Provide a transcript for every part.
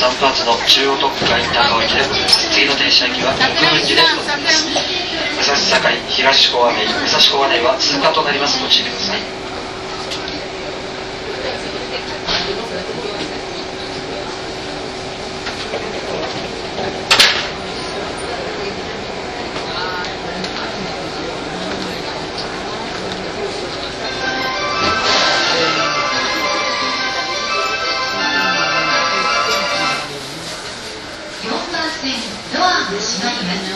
えー33発の中央特快高尾行きでございます。次の停車駅は国分寺でございます。武蔵境東小金井武蔵小金井は通過となります。ご注意ください。ドアが閉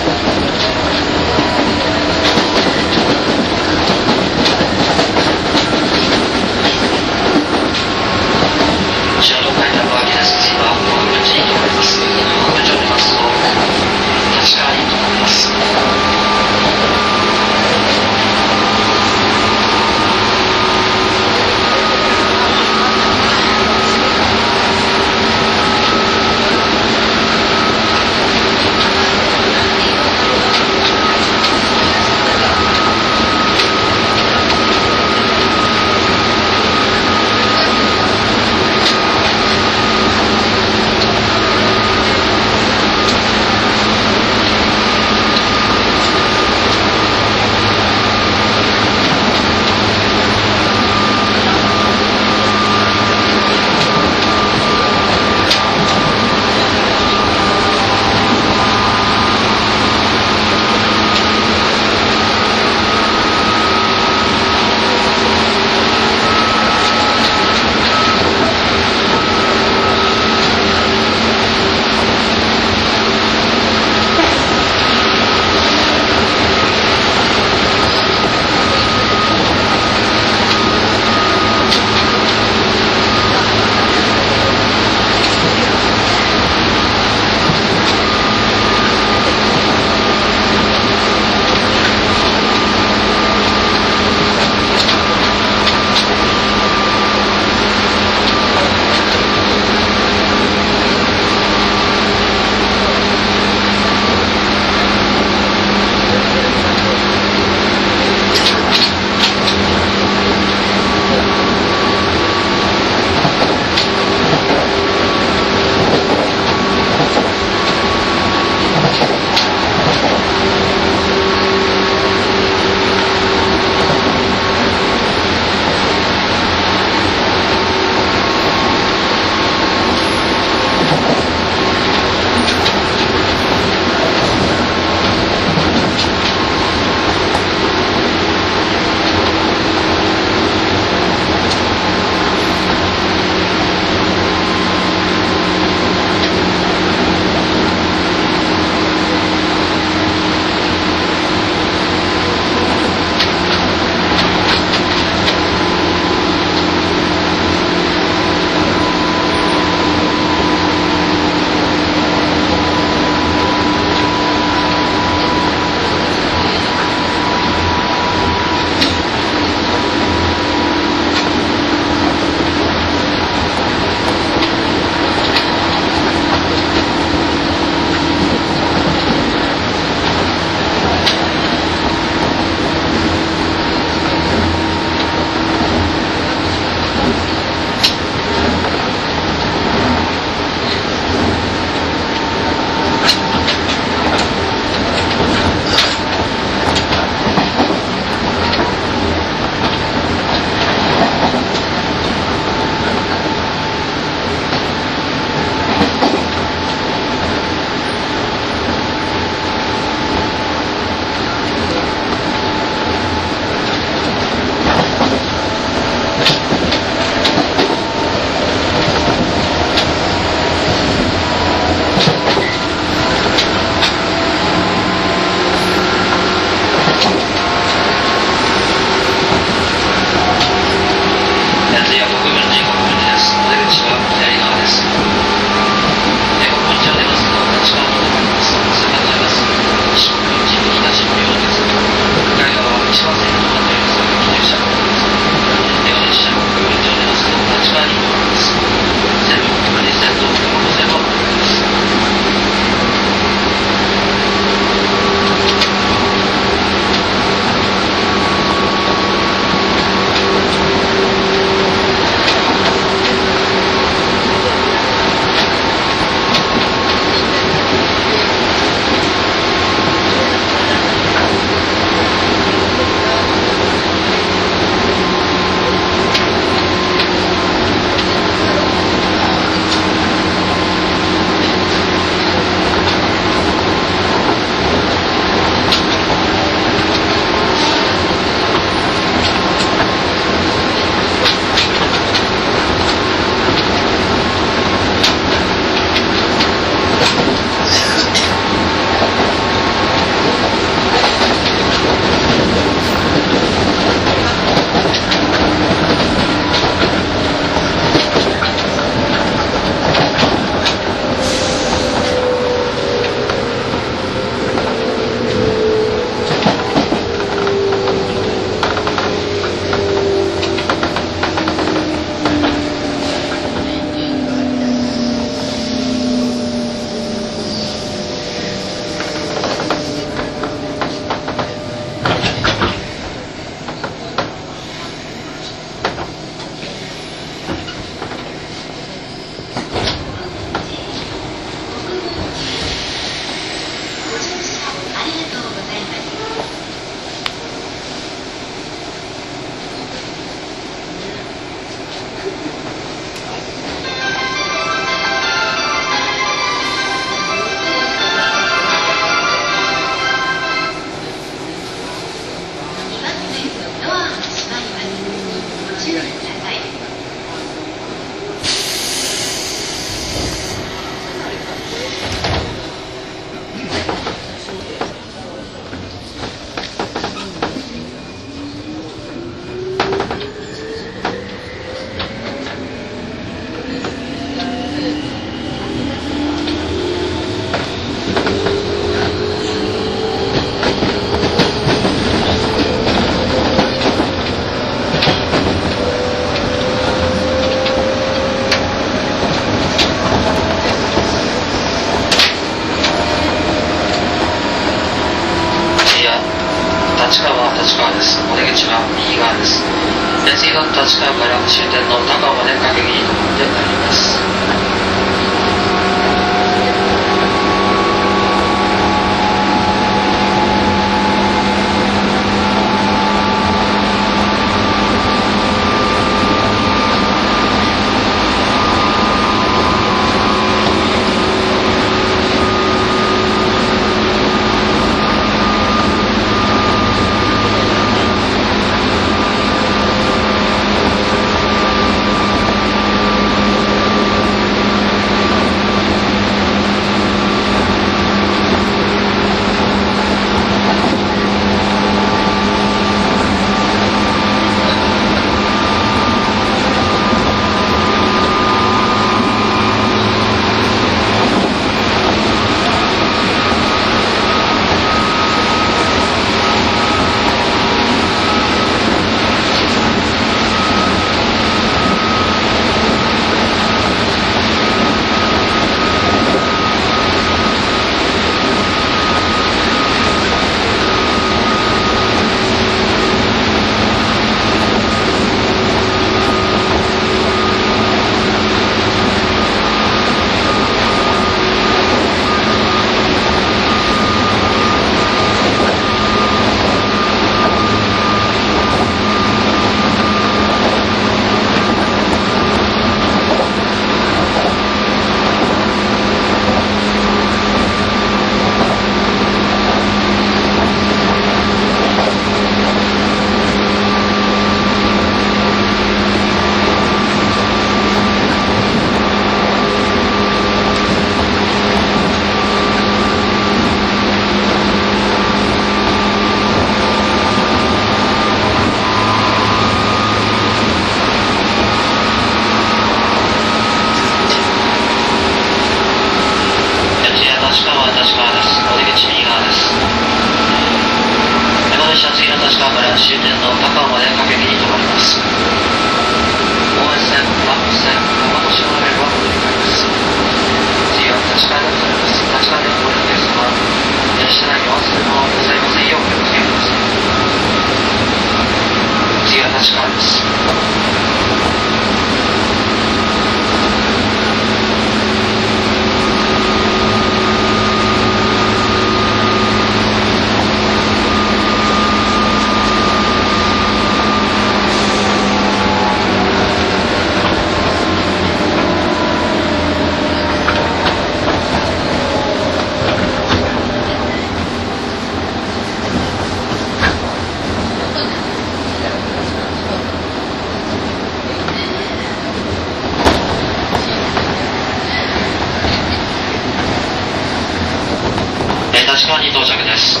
え、立川に到着です。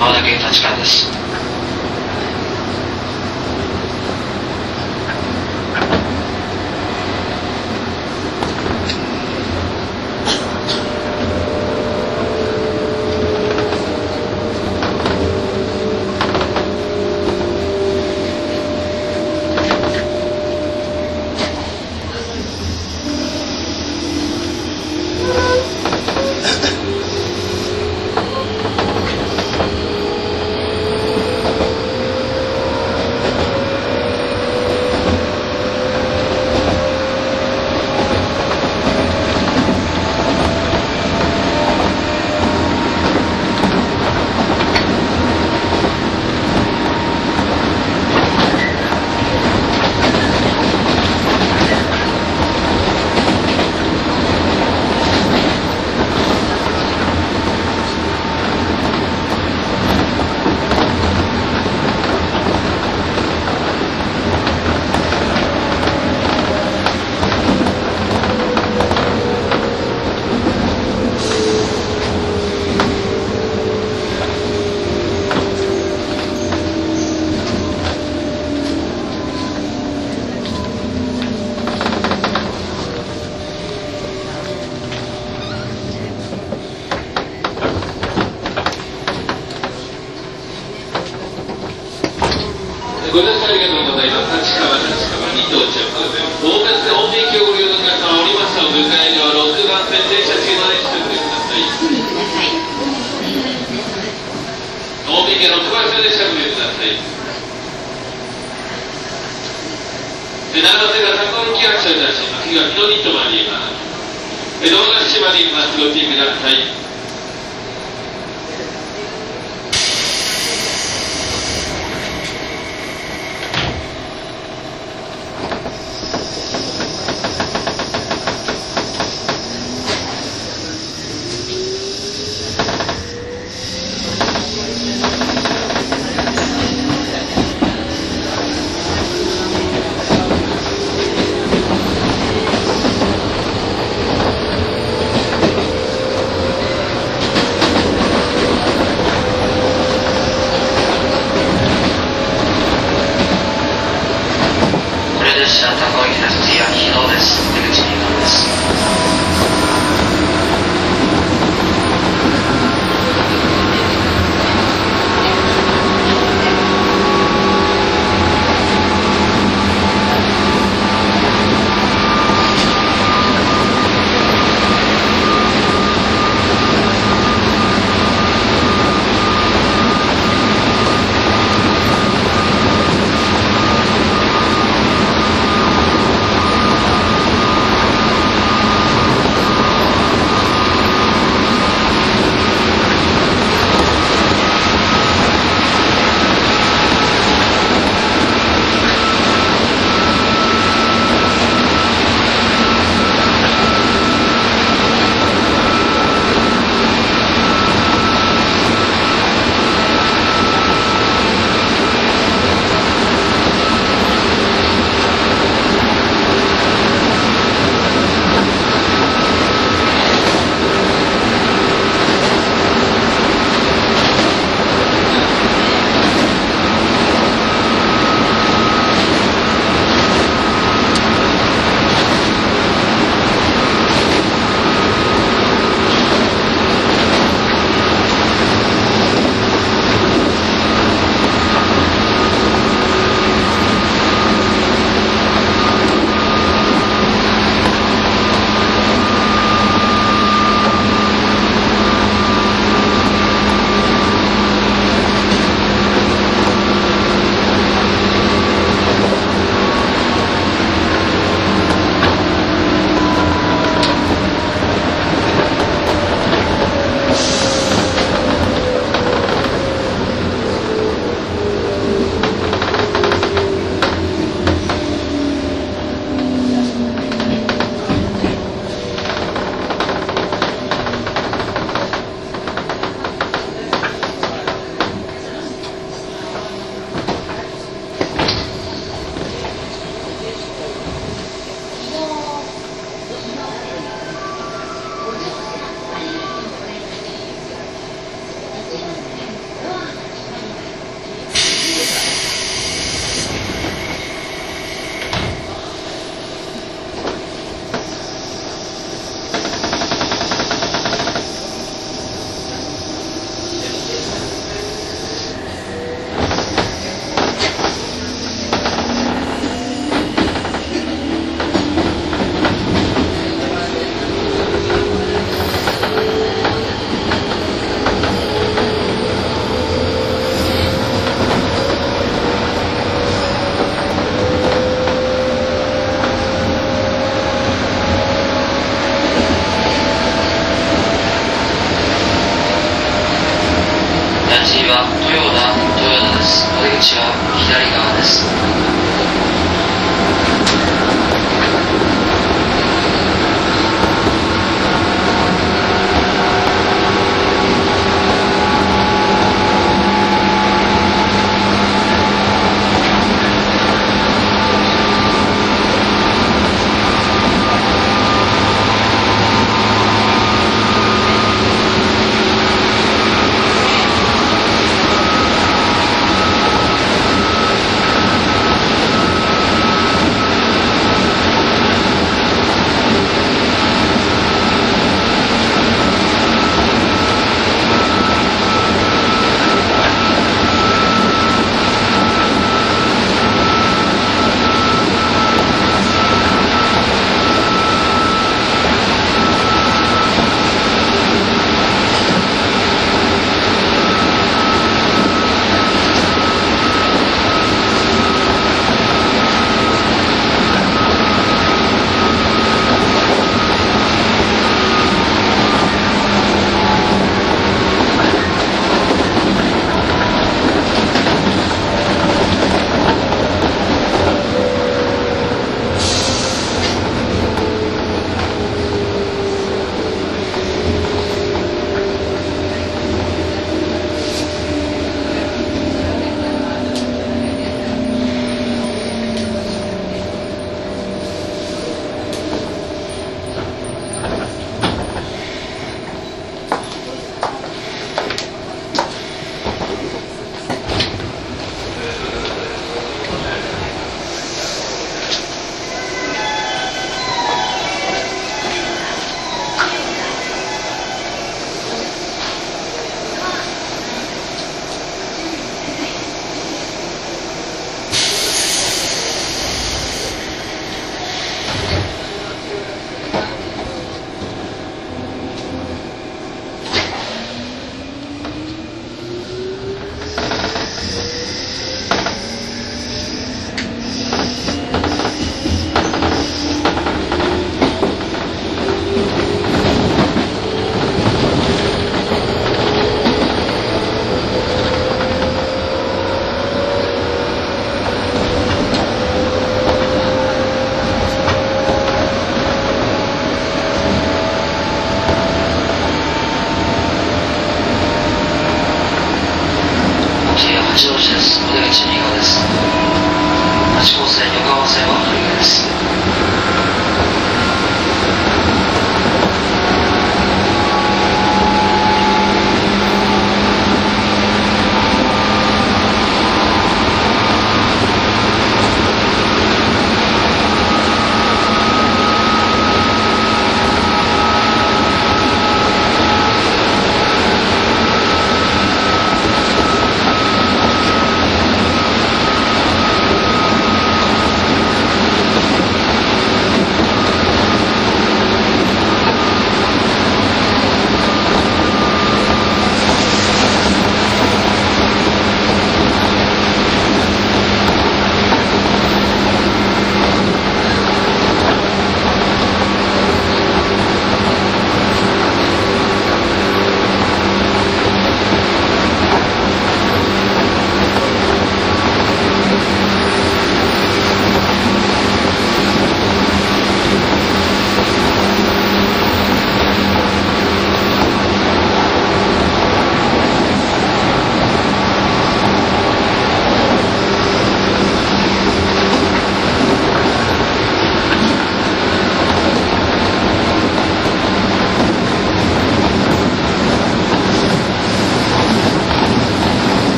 まもなく立川です。で長瀬が高こ行き役者たしまが日の日とまでます江戸大島にまっすぐおください